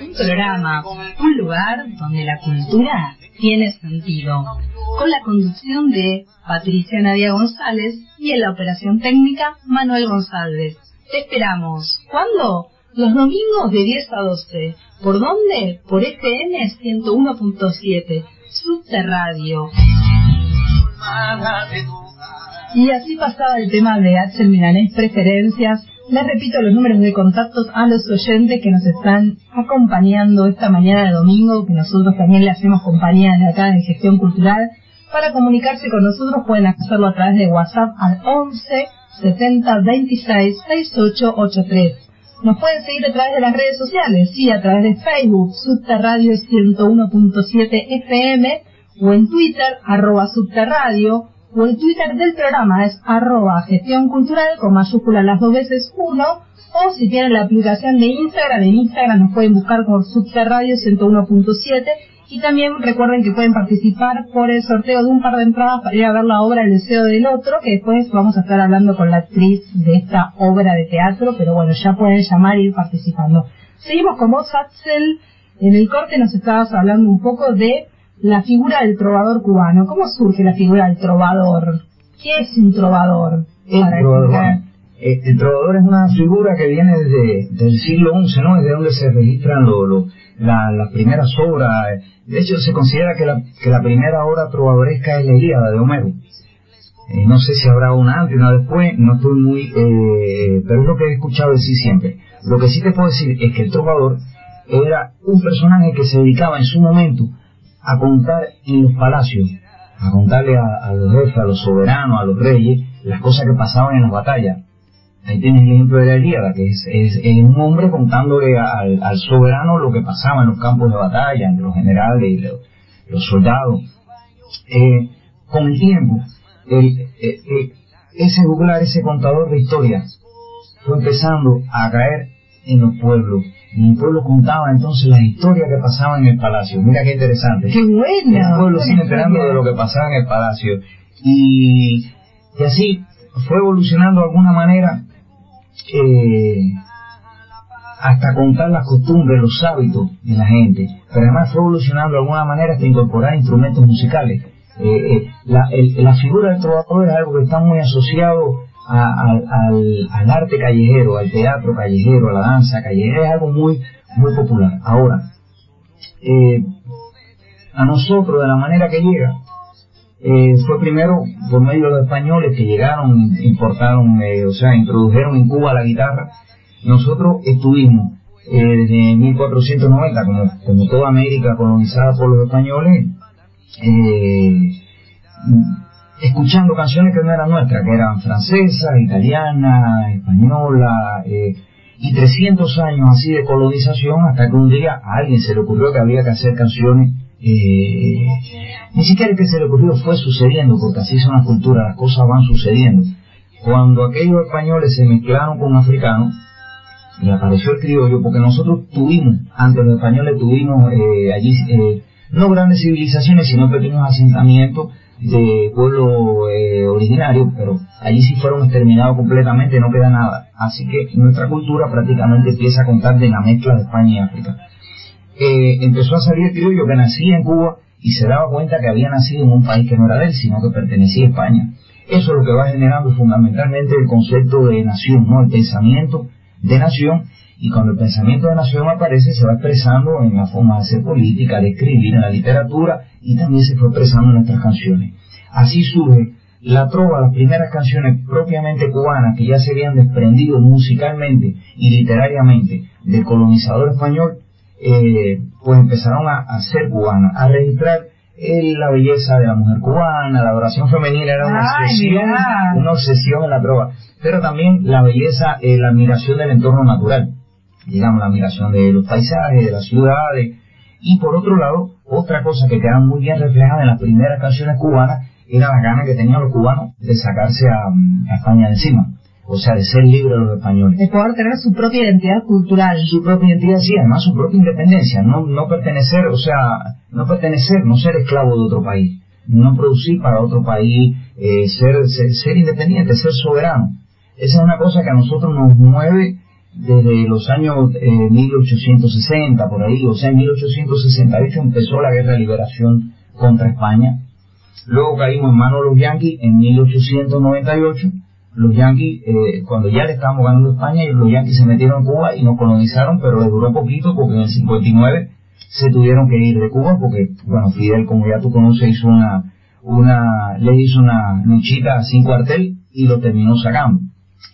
un programa, un lugar donde la cultura tiene sentido, con la conducción de Patricia Nadia González y en la operación técnica Manuel González. Te esperamos. ¿Cuándo? Los domingos de 10 a 12. ¿Por dónde? Por FM 101.7, Subterradio. Y así pasaba el tema de Axel Milanés Preferencias. Les repito los números de contactos a los oyentes que nos están acompañando esta mañana de domingo, que nosotros también le hacemos compañía desde acá de Gestión Cultural. Para comunicarse con nosotros pueden hacerlo a través de WhatsApp al 11 70 26 6883. Nos pueden seguir a través de las redes sociales, sí, a través de Facebook, Subterradio 101.7 FM, o en Twitter, arroba Subterradio, o el Twitter del programa es arroba gestión cultural con mayúscula las dos veces uno, o si tienen la aplicación de Instagram, en Instagram nos pueden buscar con Subterradio 101.7 y también recuerden que pueden participar por el sorteo de un par de entradas para ir a ver la obra El deseo del otro, que después vamos a estar hablando con la actriz de esta obra de teatro, pero bueno, ya pueden llamar e ir participando. Seguimos con vos, Axel. En el corte nos estabas hablando un poco de la figura del trovador cubano. ¿Cómo surge la figura del trovador? ¿Qué es un trovador? El trovador, eh, el trovador es una figura que viene desde del siglo XI, ¿no? Es de donde se registran las primeras obras. De hecho, se considera que la, que la primera obra trovadoresca es la Ilíada de Homero. Eh, no sé si habrá una antes, una después, no estoy muy... Eh, pero es lo que he escuchado decir siempre. Lo que sí te puedo decir es que el trovador era un personaje que se dedicaba en su momento a contar en los palacios, a contarle a, los jefes, a los soberanos, a los reyes, las cosas que pasaban en las batallas. Ahí tienes el ejemplo de la Ilíada, que es, un hombre contándole al, soberano lo que pasaba en los campos de batalla, entre los generales y los, soldados. Eh, con el tiempo, eh, eh, ese juglar, ese contador de historias, fue empezando a caer en los pueblos el pueblo contaba entonces las historias que pasaban en el palacio. Mira qué interesante. ¡Qué buena! El pueblo sigue enterando de lo que pasaba en el palacio. Y, y así fue evolucionando de alguna manera eh, hasta contar las costumbres, los hábitos de la gente. Pero además fue evolucionando de alguna manera hasta incorporar instrumentos musicales. Eh, eh, la, la figura del trovador es algo que está muy asociado al, al, arte callejero, al teatro callejero, a la danza callejera, es algo muy, muy popular. Ahora, eh, a nosotros, de la manera que llega, eh, fue primero por medio de los españoles que llegaron, importaron, eh, o sea, introdujeron en Cuba la guitarra. Nosotros estuvimos desde 1490, como, como toda América colonizada por los españoles, escuchando canciones que no eran nuestras, que eran francesas, italianas, españolas, eh, y 300 años así de colonización hasta que un día a alguien se le ocurrió que había que hacer canciones, eh, ni siquiera que se le ocurrió fue sucediendo, porque así son las culturas, las cosas van sucediendo. Cuando aquellos españoles se mezclaron con africanos, y apareció el criollo, porque nosotros tuvimos, antes los españoles tuvimos eh, allí, no grandes civilizaciones, sino pequeños asentamientos, de pueblo eh, originario, pero allí sí fueron exterminados completamente, no queda nada. Así que nuestra cultura prácticamente empieza a contar de la mezcla de España y África. Eh, empezó a salir el criollo que nacía en Cuba y se daba cuenta que había nacido en un país que no era de él, sino que pertenecía a España. Eso es lo que va generando fundamentalmente el concepto de nación, ¿no? El pensamiento de nación y cuando el pensamiento de nación aparece se va expresando en la forma de hacer política, de escribir, en la literatura y también se fue expresando en nuestras canciones. Así surge la trova, las primeras canciones propiamente cubanas que ya se habían desprendido musicalmente y literariamente del colonizador español, eh, pues empezaron a, ser cubanas, a registrar eh, la belleza de la mujer cubana, la adoración femenina era una obsesión, una obsesión en la trova, pero también la belleza, eh, la admiración del entorno natural digamos, la admiración de los paisajes, de las ciudades. Y por otro lado, otra cosa que queda muy bien reflejada en las primeras canciones cubanas era la gana que tenían los cubanos de sacarse a, España de encima. O sea, de ser libres los españoles. De poder tener su propia identidad cultural. Su propia identidad, sí, además su propia independencia. No, no pertenecer, o sea, no pertenecer, no ser esclavo de otro país. No producir para otro país, eh, ser, ser, ser independiente, ser soberano. Esa es una cosa que a nosotros nos mueve desde los años 1860, eh, por ahí, o sea, en 1868 empezó la guerra de liberación contra España. Luego caímos en manos de los yanquis en 1898. Los yanquis, eh, cuando ya le estábamos ganando a España, los yanquis se metieron en Cuba y nos colonizaron, pero les duró poquito porque en el 59 se tuvieron que ir de Cuba porque, bueno, Fidel, como ya tú conoces, hizo una, una, le hizo una luchita sin cuartel y lo terminó sacando.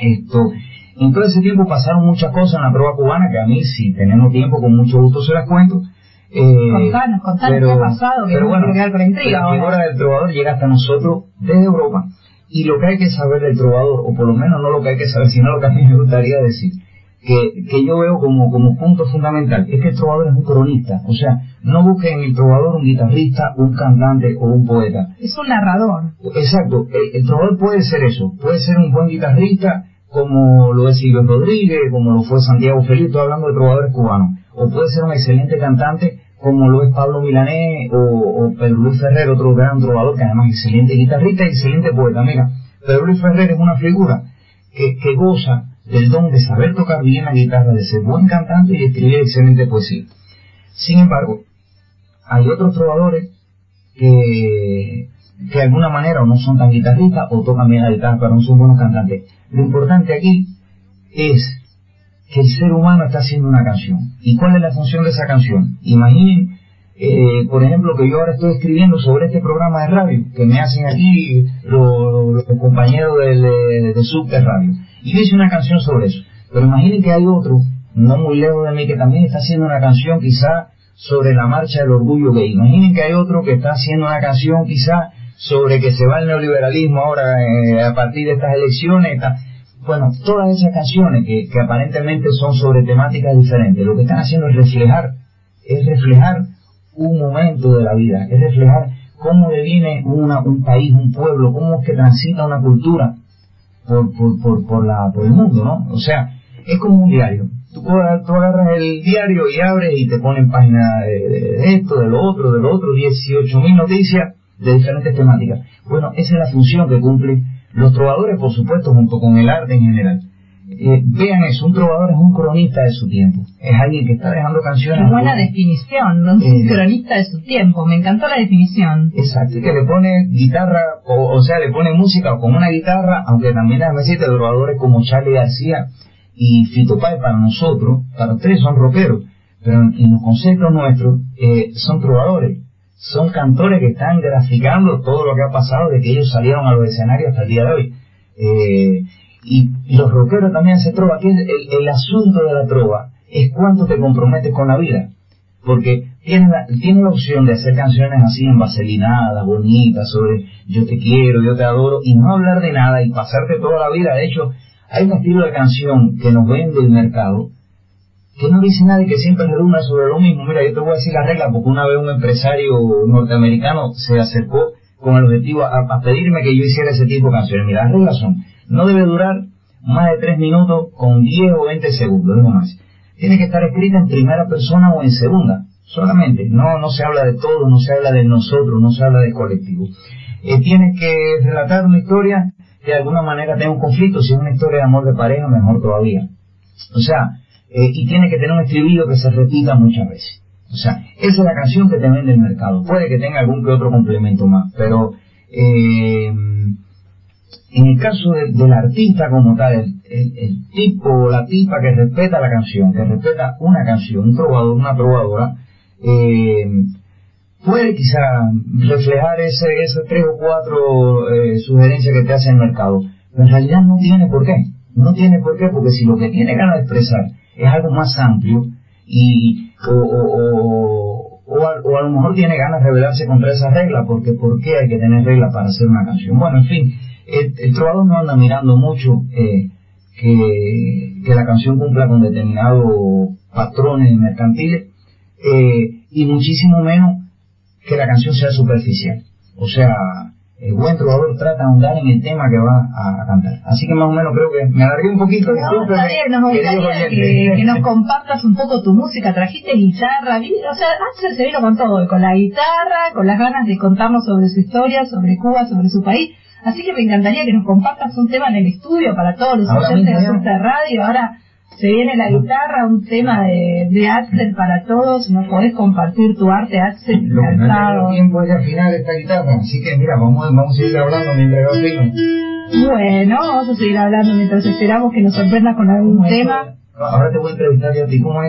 Esto, en todo ese tiempo pasaron muchas cosas en la prueba cubana que a mí, si tenemos tiempo, con mucho gusto se las cuento. Eh, contanos, contanos qué ha pasado, que pero bueno, quedar con intriga. La figura del trovador llega hasta nosotros desde Europa y lo que hay que saber del trovador, o por lo menos no lo que hay que saber, sino lo que a mí me gustaría decir, que, que yo veo como, como punto fundamental, es que el trovador es un cronista, o sea, no busquen en el trovador un guitarrista, un cantante o un poeta. Es un narrador. Exacto, el, trovador puede ser eso, puede ser un buen guitarrista, como lo es Silvio Rodríguez, como lo fue Santiago Feliz, estoy hablando de trovadores cubanos, o puede ser un excelente cantante como lo es Pablo Milanés o, o Pedro Luis Ferrer, otro gran trovador que además es excelente guitarrista y excelente poeta. Mira, Pedro Luis Ferrer es una figura que, que goza del don de saber tocar bien la guitarra, de ser buen cantante y de escribir excelente poesía. Sin embargo, hay otros trovadores que, que de alguna manera o no son tan guitarristas o tocan bien la guitarra, pero no son buenos cantantes. Lo importante aquí es que el ser humano está haciendo una canción. ¿Y cuál es la función de esa canción? Imaginen, eh, por ejemplo, que yo ahora estoy escribiendo sobre este programa de radio que me hacen aquí los, compañeros de, de, Subte Radio. Y yo hice una canción sobre eso. Pero imaginen que hay otro, no muy lejos de mí, que también está haciendo una canción quizá sobre la marcha del orgullo gay. Imaginen que hay otro que está haciendo una canción quizá sobre que se va el neoliberalismo ahora eh, a partir de estas elecciones. Bueno, todas esas canciones que, aparentemente son sobre temáticas diferentes, lo que están haciendo es reflejar, es reflejar un momento de la vida, es reflejar cómo deviene una, un país, un pueblo, cómo es que transita una cultura por, por, por, por, la, por el mundo, ¿no? O sea, es como un diario. Tú, tú agarras el diario y abres y te ponen páginas de, esto, de lo otro, de lo otro, 18.000 noticias de diferentes temáticas. Bueno, esa es la función que cumple los trovadores, por supuesto, junto con el arte en general. Eh, vean eso, un trovador es un cronista de su tiempo, es alguien que está dejando canciones. Qué buena definición, un eh, cronista de su tiempo, me encantó la definición. Exacto, que le pone guitarra, o, sea, le pone música con una guitarra, aunque también déjame decirte, trovadores como Charlie García y Fito Pai para nosotros, para ustedes son rockeros, pero en, los conceptos nuestros eh, son trovadores son cantores que están graficando todo lo que ha pasado de que ellos salieron a los escenarios hasta el día de hoy. Eh, y, los rockeros también hacen trova, que el, asunto de la trova es cuánto te comprometes con la vida. Porque tienes la, la opción de hacer canciones así en bonitas, sobre yo te quiero, yo te adoro, y no hablar de nada y pasarte toda la vida. De hecho, hay un estilo de canción que nos vende el mercado, que no dice nadie que siempre redunda sobre lo mismo. Mira, yo te voy a decir la regla porque una vez un empresario norteamericano se acercó con el objetivo a, pedirme que yo hiciera ese tipo de canciones. Mira, las reglas son, no debe durar más de tres minutos con 10 o 20 segundos, no más. Tiene que estar escrita en primera persona o en segunda, solamente. No, no se habla de todo, no se habla de nosotros, no se habla del colectivo. Eh, tiene que relatar una historia que de alguna manera tenga un conflicto. Si es una historia de amor de pareja, mejor todavía. O sea, eh, y tiene que tener un estribillo que se repita muchas veces. O sea, esa es la canción que te vende el mercado. Puede que tenga algún que otro complemento más, pero eh, en el caso del artista como tal, el, tipo o la tipa que respeta la canción, que respeta una canción, un trovador, una trovadora, eh, puede quizá reflejar ese, esas tres o cuatro eh, sugerencias que te hace el mercado, pero en realidad no tiene por qué. No tiene por qué, porque si lo que tiene ganas de expresar es algo más amplio y o, o, o, a, lo mejor tiene ganas de rebelarse contra esa regla, porque ¿por qué hay que tener regla para hacer una canción? Bueno, en fin, el, trovador no anda mirando mucho eh, que, que, la canción cumpla con determinados patrones mercantiles eh, y muchísimo menos que la canción sea superficial. O sea, el buen trovador trata de ahondar en el tema que va a, cantar. Así que más o menos creo que me alargué un poquito. No, está bien, nos gustaría que, nos compartas un poco tu música. Trajiste guitarra, o sea, Axel se vino con todo, con la guitarra, con las ganas de contarnos sobre su historia, sobre Cuba, sobre su país. Así que me encantaría que nos compartas un tema en el estudio para todos los oyentes de Radio. Ahora Se viene la guitarra, un tema de, de Axel para todos. Nos podés compartir tu arte, Axel. Lo que no tiempo es afinar esta guitarra. Así que mira, vamos, vamos a seguir hablando mientras yo afino. Bueno, vamos a seguir hablando mientras esperamos que nos sorprenda con algún tema. Ahora te voy a entrevistar yo a ti. ¿Cómo es?